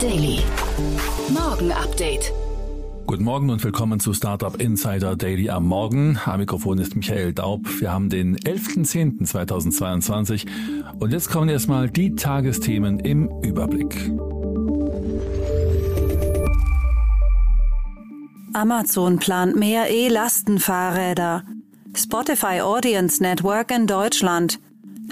Daily. Morgen Update. Guten Morgen und willkommen zu Startup Insider Daily am Morgen. Am Mikrofon ist Michael Daub. Wir haben den 11.10.2022 und jetzt kommen erstmal die Tagesthemen im Überblick. Amazon plant mehr E-Lastenfahrräder. Spotify Audience Network in Deutschland.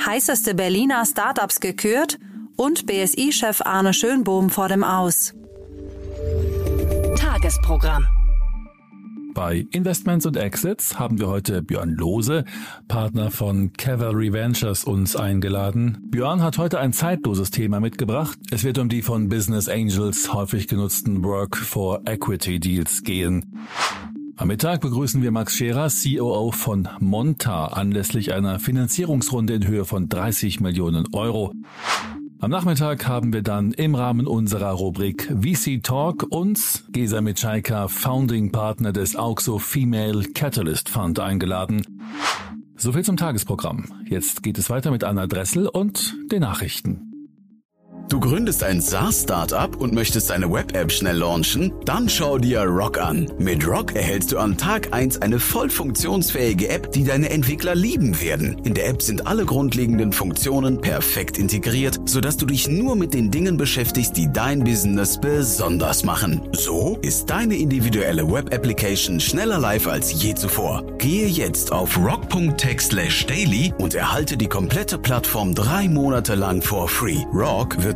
Heißeste Berliner Startups gekürt und BSI-Chef Arne Schönbohm vor dem Aus. Tagesprogramm. Bei Investments und Exits haben wir heute Björn Lose, Partner von Cavalry Ventures, uns eingeladen. Björn hat heute ein zeitloses Thema mitgebracht. Es wird um die von Business Angels häufig genutzten Work for Equity Deals gehen. Am Mittag begrüßen wir Max Scherer, COO von Monta, anlässlich einer Finanzierungsrunde in Höhe von 30 Millionen Euro. Am Nachmittag haben wir dann im Rahmen unserer Rubrik VC Talk uns Gesa Mitschaika, Founding Partner des Auxo Female Catalyst Fund eingeladen. Soviel zum Tagesprogramm. Jetzt geht es weiter mit Anna Dressel und den Nachrichten. Du gründest ein SaaS-Startup und möchtest eine Web-App schnell launchen? Dann schau dir Rock an. Mit Rock erhältst du an Tag 1 eine voll funktionsfähige App, die deine Entwickler lieben werden. In der App sind alle grundlegenden Funktionen perfekt integriert, sodass du dich nur mit den Dingen beschäftigst, die dein Business besonders machen. So ist deine individuelle Web-Application schneller live als je zuvor. Gehe jetzt auf rock.tech/daily und erhalte die komplette Plattform drei Monate lang for free. Rock wird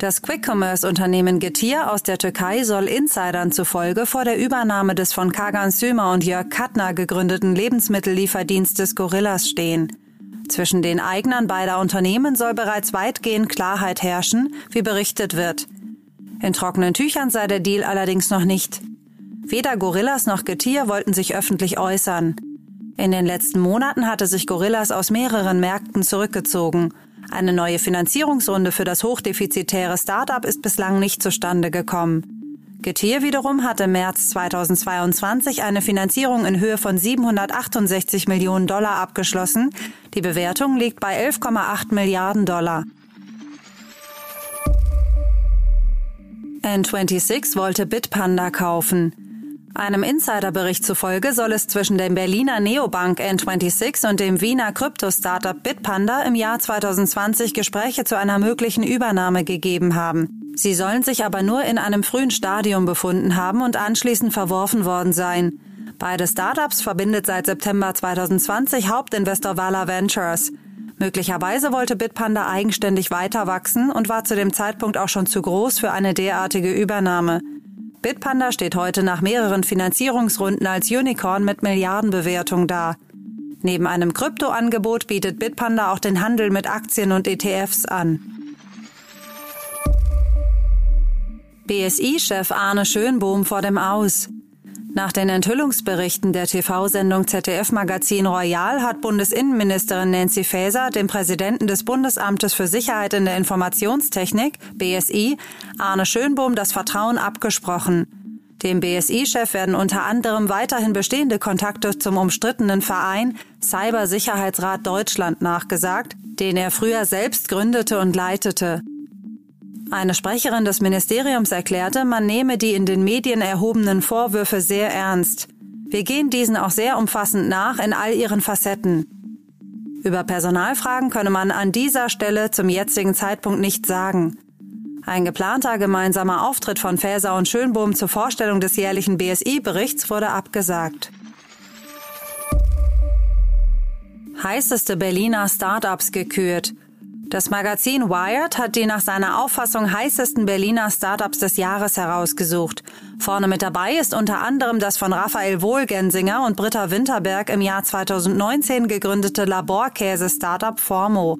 Das Quick-Commerce-Unternehmen Getir aus der Türkei soll Insidern zufolge vor der Übernahme des von Kagan Sümer und Jörg Kattner gegründeten Lebensmittellieferdienstes Gorillas stehen. Zwischen den Eignern beider Unternehmen soll bereits weitgehend Klarheit herrschen, wie berichtet wird. In trockenen Tüchern sei der Deal allerdings noch nicht. Weder Gorillas noch Getir wollten sich öffentlich äußern. In den letzten Monaten hatte sich Gorillas aus mehreren Märkten zurückgezogen. Eine neue Finanzierungsrunde für das hochdefizitäre Startup ist bislang nicht zustande gekommen. Getir wiederum hatte im März 2022 eine Finanzierung in Höhe von 768 Millionen Dollar abgeschlossen. Die Bewertung liegt bei 11,8 Milliarden Dollar. N26 wollte Bitpanda kaufen. Einem Insiderbericht zufolge soll es zwischen dem Berliner Neobank N26 und dem Wiener Krypto-Startup Bitpanda im Jahr 2020 Gespräche zu einer möglichen Übernahme gegeben haben. Sie sollen sich aber nur in einem frühen Stadium befunden haben und anschließend verworfen worden sein. Beide Startups verbindet seit September 2020 Hauptinvestor Vala Ventures. Möglicherweise wollte Bitpanda eigenständig weiter wachsen und war zu dem Zeitpunkt auch schon zu groß für eine derartige Übernahme. Bitpanda steht heute nach mehreren Finanzierungsrunden als Unicorn mit Milliardenbewertung da. Neben einem Kryptoangebot bietet Bitpanda auch den Handel mit Aktien und ETFs an. BSI-Chef Arne Schönbohm vor dem Aus. Nach den Enthüllungsberichten der TV-Sendung ZDF Magazin Royal hat Bundesinnenministerin Nancy Faeser dem Präsidenten des Bundesamtes für Sicherheit in der Informationstechnik, BSI, Arne Schönbohm das Vertrauen abgesprochen. Dem BSI-Chef werden unter anderem weiterhin bestehende Kontakte zum umstrittenen Verein Cybersicherheitsrat Deutschland nachgesagt, den er früher selbst gründete und leitete. Eine Sprecherin des Ministeriums erklärte, man nehme die in den Medien erhobenen Vorwürfe sehr ernst. Wir gehen diesen auch sehr umfassend nach in all ihren Facetten. Über Personalfragen könne man an dieser Stelle zum jetzigen Zeitpunkt nicht sagen. Ein geplanter gemeinsamer Auftritt von Faeser und Schönbohm zur Vorstellung des jährlichen BSI-Berichts wurde abgesagt. Heißeste Berliner Startups gekürt. Das Magazin Wired hat die nach seiner Auffassung heißesten Berliner Startups des Jahres herausgesucht. Vorne mit dabei ist unter anderem das von Raphael Wohlgensinger und Britta Winterberg im Jahr 2019 gegründete Laborkäse-Startup Formo.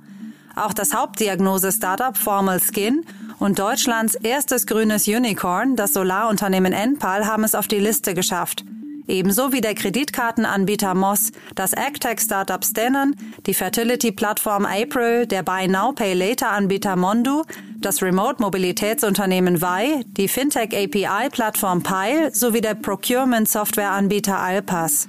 Auch das Hauptdiagnose-Startup Formal Skin und Deutschlands erstes grünes Unicorn, das Solarunternehmen Enpal, haben es auf die Liste geschafft. Ebenso wie der Kreditkartenanbieter Moss, das AgTech-Startup Stennen, die Fertility-Plattform April, der Buy Now Pay Later-Anbieter Mondu, das Remote-Mobilitätsunternehmen Vi, die Fintech-API-Plattform Pile sowie der Procurement-Software-Anbieter Alpas.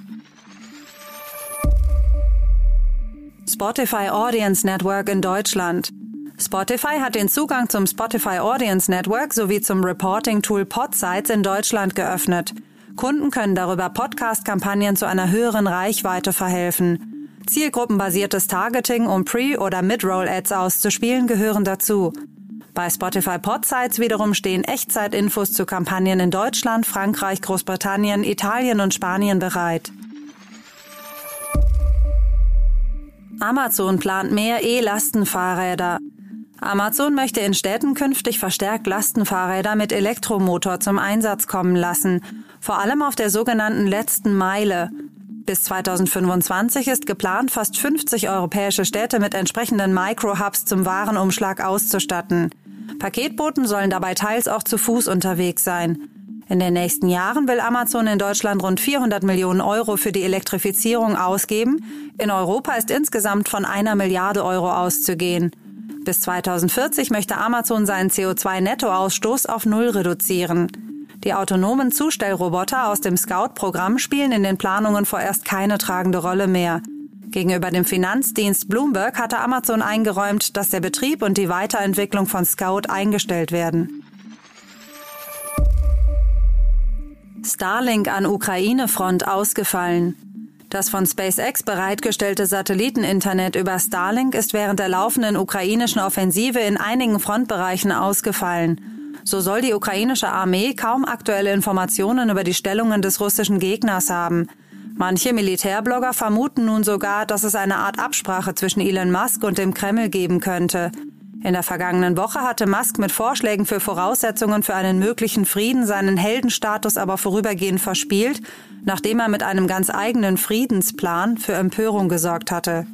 Spotify Audience Network in Deutschland. Spotify hat den Zugang zum Spotify Audience Network sowie zum Reporting-Tool Podsites in Deutschland geöffnet. Kunden können darüber Podcast-Kampagnen zu einer höheren Reichweite verhelfen. Zielgruppenbasiertes Targeting, um Pre- oder Mid-Roll-Ads auszuspielen, gehören dazu. Bei Spotify Podsites wiederum stehen Echtzeitinfos zu Kampagnen in Deutschland, Frankreich, Großbritannien, Italien und Spanien bereit. Amazon plant mehr E-Lastenfahrräder. Amazon möchte in Städten künftig verstärkt Lastenfahrräder mit Elektromotor zum Einsatz kommen lassen, vor allem auf der sogenannten letzten Meile. Bis 2025 ist geplant, fast 50 europäische Städte mit entsprechenden Micro-Hubs zum Warenumschlag auszustatten. Paketboten sollen dabei teils auch zu Fuß unterwegs sein. In den nächsten Jahren will Amazon in Deutschland rund 400 Millionen Euro für die Elektrifizierung ausgeben. In Europa ist insgesamt von einer Milliarde Euro auszugehen. Bis 2040 möchte Amazon seinen CO2-Nettoausstoß auf Null reduzieren. Die autonomen Zustellroboter aus dem Scout-Programm spielen in den Planungen vorerst keine tragende Rolle mehr. Gegenüber dem Finanzdienst Bloomberg hatte Amazon eingeräumt, dass der Betrieb und die Weiterentwicklung von Scout eingestellt werden. Starlink an Ukraine-Front ausgefallen. Das von SpaceX bereitgestellte Satelliteninternet über Starlink ist während der laufenden ukrainischen Offensive in einigen Frontbereichen ausgefallen. So soll die ukrainische Armee kaum aktuelle Informationen über die Stellungen des russischen Gegners haben. Manche Militärblogger vermuten nun sogar, dass es eine Art Absprache zwischen Elon Musk und dem Kreml geben könnte. In der vergangenen Woche hatte Musk mit Vorschlägen für Voraussetzungen für einen möglichen Frieden seinen Heldenstatus aber vorübergehend verspielt, nachdem er mit einem ganz eigenen Friedensplan für Empörung gesorgt hatte.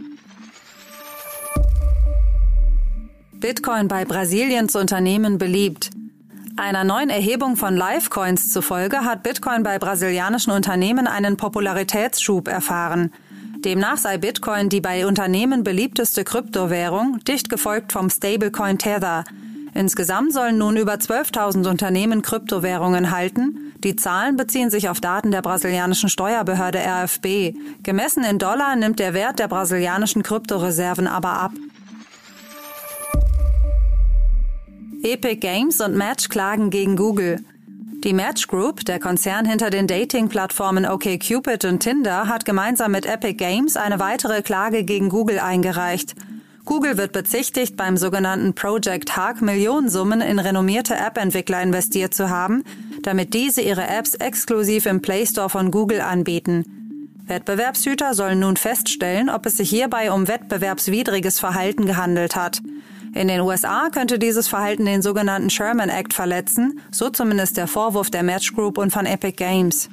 Bitcoin bei Brasiliens Unternehmen beliebt. Einer neuen Erhebung von Livecoins zufolge hat Bitcoin bei brasilianischen Unternehmen einen Popularitätsschub erfahren. Demnach sei Bitcoin die bei Unternehmen beliebteste Kryptowährung, dicht gefolgt vom Stablecoin Tether. Insgesamt sollen nun über 12.000 Unternehmen Kryptowährungen halten. Die Zahlen beziehen sich auf Daten der brasilianischen Steuerbehörde RFB. Gemessen in Dollar nimmt der Wert der brasilianischen Kryptoreserven aber ab. Epic Games und Match klagen gegen Google. Die Match Group, der Konzern hinter den Dating-Plattformen OkCupid und Tinder, hat gemeinsam mit Epic Games eine weitere Klage gegen Google eingereicht. Google wird bezichtigt, beim sogenannten Project Hug Millionensummen in renommierte App-Entwickler investiert zu haben, damit diese ihre Apps exklusiv im Play Store von Google anbieten. Wettbewerbshüter sollen nun feststellen, ob es sich hierbei um wettbewerbswidriges Verhalten gehandelt hat. In den USA könnte dieses Verhalten den sogenannten Sherman Act verletzen, so zumindest der Vorwurf der Match Group und von Epic Games.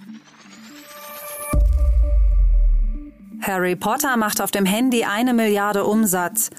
Harry Potter macht auf dem Handy eine Milliarde Umsatz.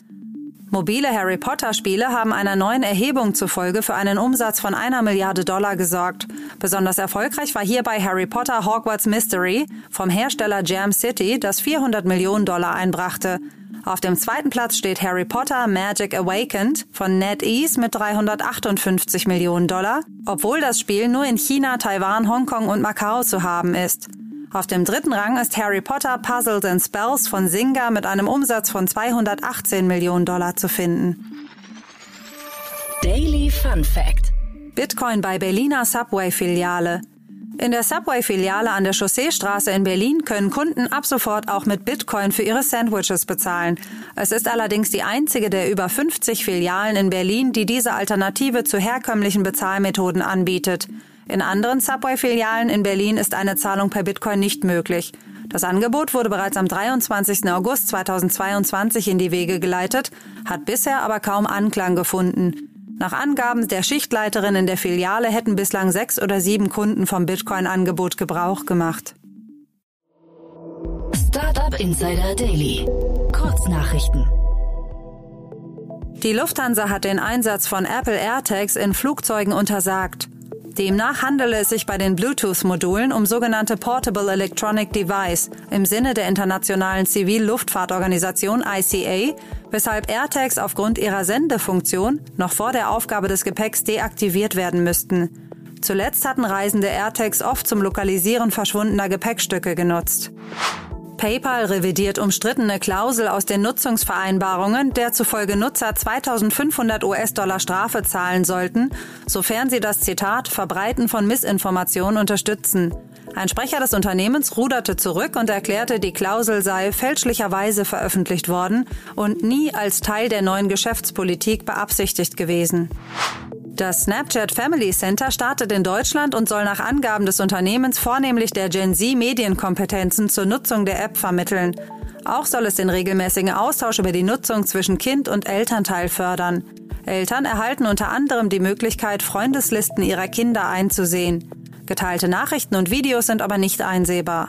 Mobile Harry Potter Spiele haben einer neuen Erhebung zufolge für einen Umsatz von einer Milliarde Dollar gesorgt. Besonders erfolgreich war hierbei Harry Potter Hogwarts Mystery vom Hersteller Jam City, das 400 Millionen Dollar einbrachte. Auf dem zweiten Platz steht Harry Potter Magic Awakened von NetEase mit 358 Millionen Dollar, obwohl das Spiel nur in China, Taiwan, Hongkong und Macau zu haben ist. Auf dem dritten Rang ist Harry Potter Puzzles and Spells von Zynga mit einem Umsatz von 218 Millionen Dollar zu finden. Daily Fun Fact: Bitcoin bei Berliner Subway-Filiale. In der Subway-Filiale an der Chausseestraße in Berlin können Kunden ab sofort auch mit Bitcoin für ihre Sandwiches bezahlen. Es ist allerdings die einzige der über 50 Filialen in Berlin, die diese Alternative zu herkömmlichen Bezahlmethoden anbietet. In anderen Subway-Filialen in Berlin ist eine Zahlung per Bitcoin nicht möglich. Das Angebot wurde bereits am 23. August 2022 in die Wege geleitet, hat bisher aber kaum Anklang gefunden. Nach Angaben der Schichtleiterin in der Filiale hätten bislang sechs oder sieben Kunden vom Bitcoin-Angebot Gebrauch gemacht. Startup Insider Daily. Kurznachrichten. Die Lufthansa hat den Einsatz von Apple AirTags in Flugzeugen untersagt. Demnach handele es sich bei den Bluetooth-Modulen um sogenannte Portable Electronic Device im Sinne der Internationalen Zivil-Luftfahrtorganisation ICA, weshalb AirTags aufgrund ihrer Sendefunktion noch vor der Aufgabe des Gepäcks deaktiviert werden müssten. Zuletzt hatten Reisende AirTags oft zum Lokalisieren verschwundener Gepäckstücke genutzt. PayPal revidiert umstrittene Klausel aus den Nutzungsvereinbarungen, der zufolge Nutzer 2500 US-Dollar Strafe zahlen sollten, sofern sie das Zitat Verbreiten von Missinformationen unterstützen. Ein Sprecher des Unternehmens ruderte zurück und erklärte, die Klausel sei fälschlicherweise veröffentlicht worden und nie als Teil der neuen Geschäftspolitik beabsichtigt gewesen. Das Snapchat Family Center startet in Deutschland und soll nach Angaben des Unternehmens vornehmlich der Gen Z Medienkompetenzen zur Nutzung der App vermitteln. Auch soll es den regelmäßigen Austausch über die Nutzung zwischen Kind und Elternteil fördern. Eltern erhalten unter anderem die Möglichkeit, Freundeslisten ihrer Kinder einzusehen. Geteilte Nachrichten und Videos sind aber nicht einsehbar.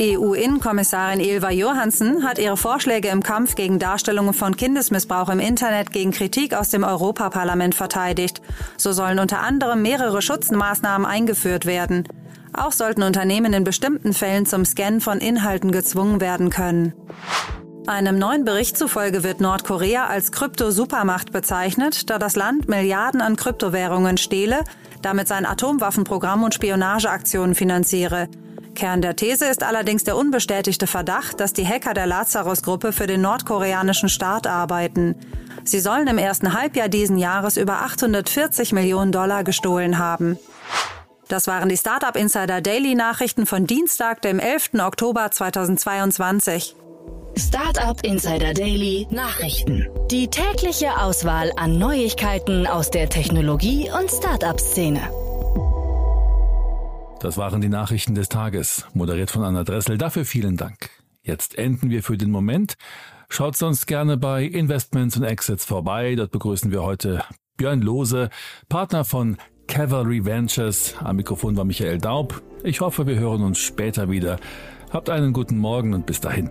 EU-Innenkommissarin Ilva Johansson hat ihre Vorschläge im Kampf gegen Darstellungen von Kindesmissbrauch im Internet gegen Kritik aus dem Europaparlament verteidigt. So sollen unter anderem mehrere Schutzmaßnahmen eingeführt werden. Auch sollten Unternehmen in bestimmten Fällen zum Scannen von Inhalten gezwungen werden können. Einem neuen Bericht zufolge wird Nordkorea als Krypto-Supermacht bezeichnet, da das Land Milliarden an Kryptowährungen stehle, damit sein Atomwaffenprogramm und Spionageaktionen finanziere. Kern der These ist allerdings der unbestätigte Verdacht, dass die Hacker der Lazarus-Gruppe für den nordkoreanischen Staat arbeiten. Sie sollen im ersten Halbjahr diesen Jahres über 840 Millionen Dollar gestohlen haben. Das waren die Startup Insider Daily Nachrichten von Dienstag, dem 11. Oktober 2022. Startup Insider Daily Nachrichten. Die tägliche Auswahl an Neuigkeiten aus der Technologie- und Startup-Szene. Das waren die Nachrichten des Tages, moderiert von Anna Dressel. Dafür vielen Dank. Jetzt enden wir für den Moment. Schaut sonst gerne bei Investments und Exits vorbei. Dort begrüßen wir heute Björn Lose, Partner von Cavalry Ventures. Am Mikrofon war Michael Daub. Ich hoffe, wir hören uns später wieder. Habt einen guten Morgen und bis dahin.